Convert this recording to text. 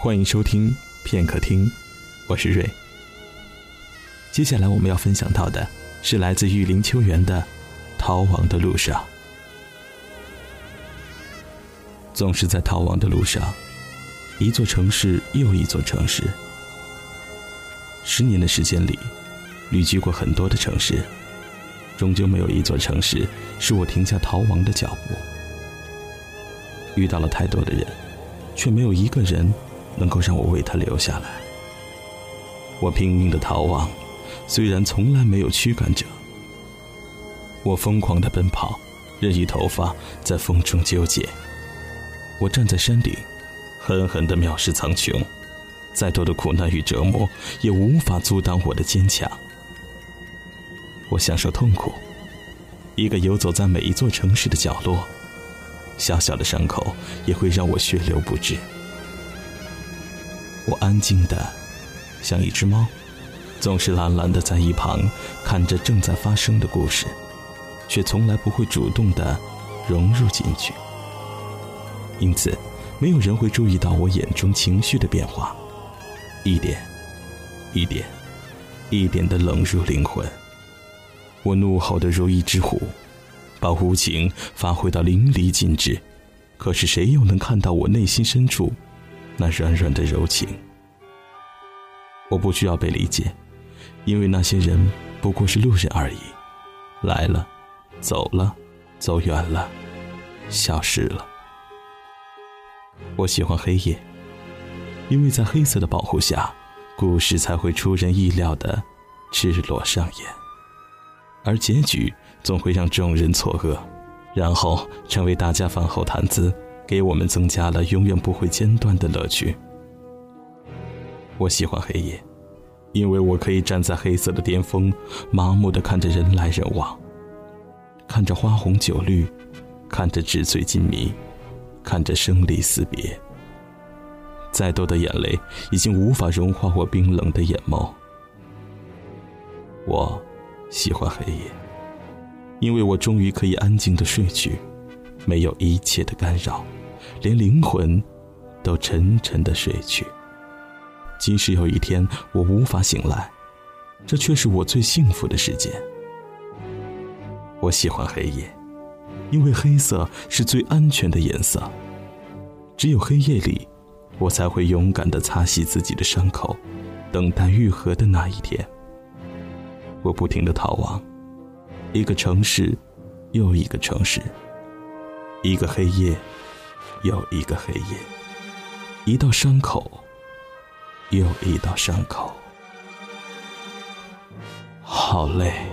欢迎收听片刻听，我是瑞。接下来我们要分享到的是来自玉林秋园的《逃亡的路上》。总是在逃亡的路上，一座城市又一座城市。十年的时间里，旅居过很多的城市，终究没有一座城市是我停下逃亡的脚步。遇到了太多的人，却没有一个人。能够让我为他留下来。我拼命的逃亡，虽然从来没有驱赶者。我疯狂的奔跑，任意头发在风中纠结。我站在山顶，狠狠的藐视苍穹，再多的苦难与折磨也无法阻挡我的坚强。我享受痛苦，一个游走在每一座城市的角落，小小的伤口也会让我血流不止。我安静的，像一只猫，总是懒懒的在一旁看着正在发生的故事，却从来不会主动的融入进去。因此，没有人会注意到我眼中情绪的变化，一点，一点，一点的冷入灵魂。我怒吼的如一只虎，把无情发挥到淋漓尽致。可是谁又能看到我内心深处？那软软的柔情，我不需要被理解，因为那些人不过是路人而已，来了，走了，走远了，消失了。我喜欢黑夜，因为在黑色的保护下，故事才会出人意料的赤裸上演，而结局总会让众人错愕，然后成为大家饭后谈资。给我们增加了永远不会间断的乐趣。我喜欢黑夜，因为我可以站在黑色的巅峰，麻木的看着人来人往，看着花红酒绿，看着纸醉金迷，看着生离死别。再多的眼泪已经无法融化我冰冷的眼眸。我喜欢黑夜，因为我终于可以安静的睡去，没有一切的干扰。连灵魂都沉沉的睡去。即使有一天我无法醒来，这却是我最幸福的时间。我喜欢黑夜，因为黑色是最安全的颜色。只有黑夜里，我才会勇敢的擦洗自己的伤口，等待愈合的那一天。我不停的逃亡，一个城市，又一个城市，一个黑夜。又一个黑夜，一道伤口，又一道伤口，好累。